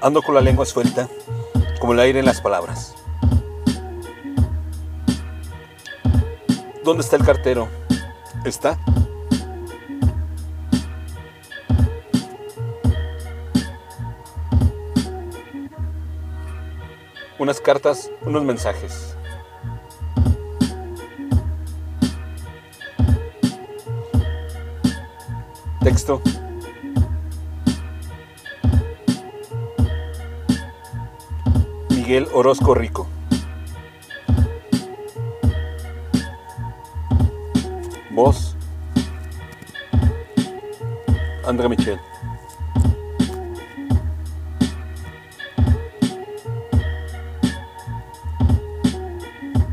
Ando con la lengua suelta, como el aire en las palabras. ¿Dónde está el cartero? ¿Está? Unas cartas, unos mensajes. Texto. Miguel Orozco Rico. Voz. André Michel.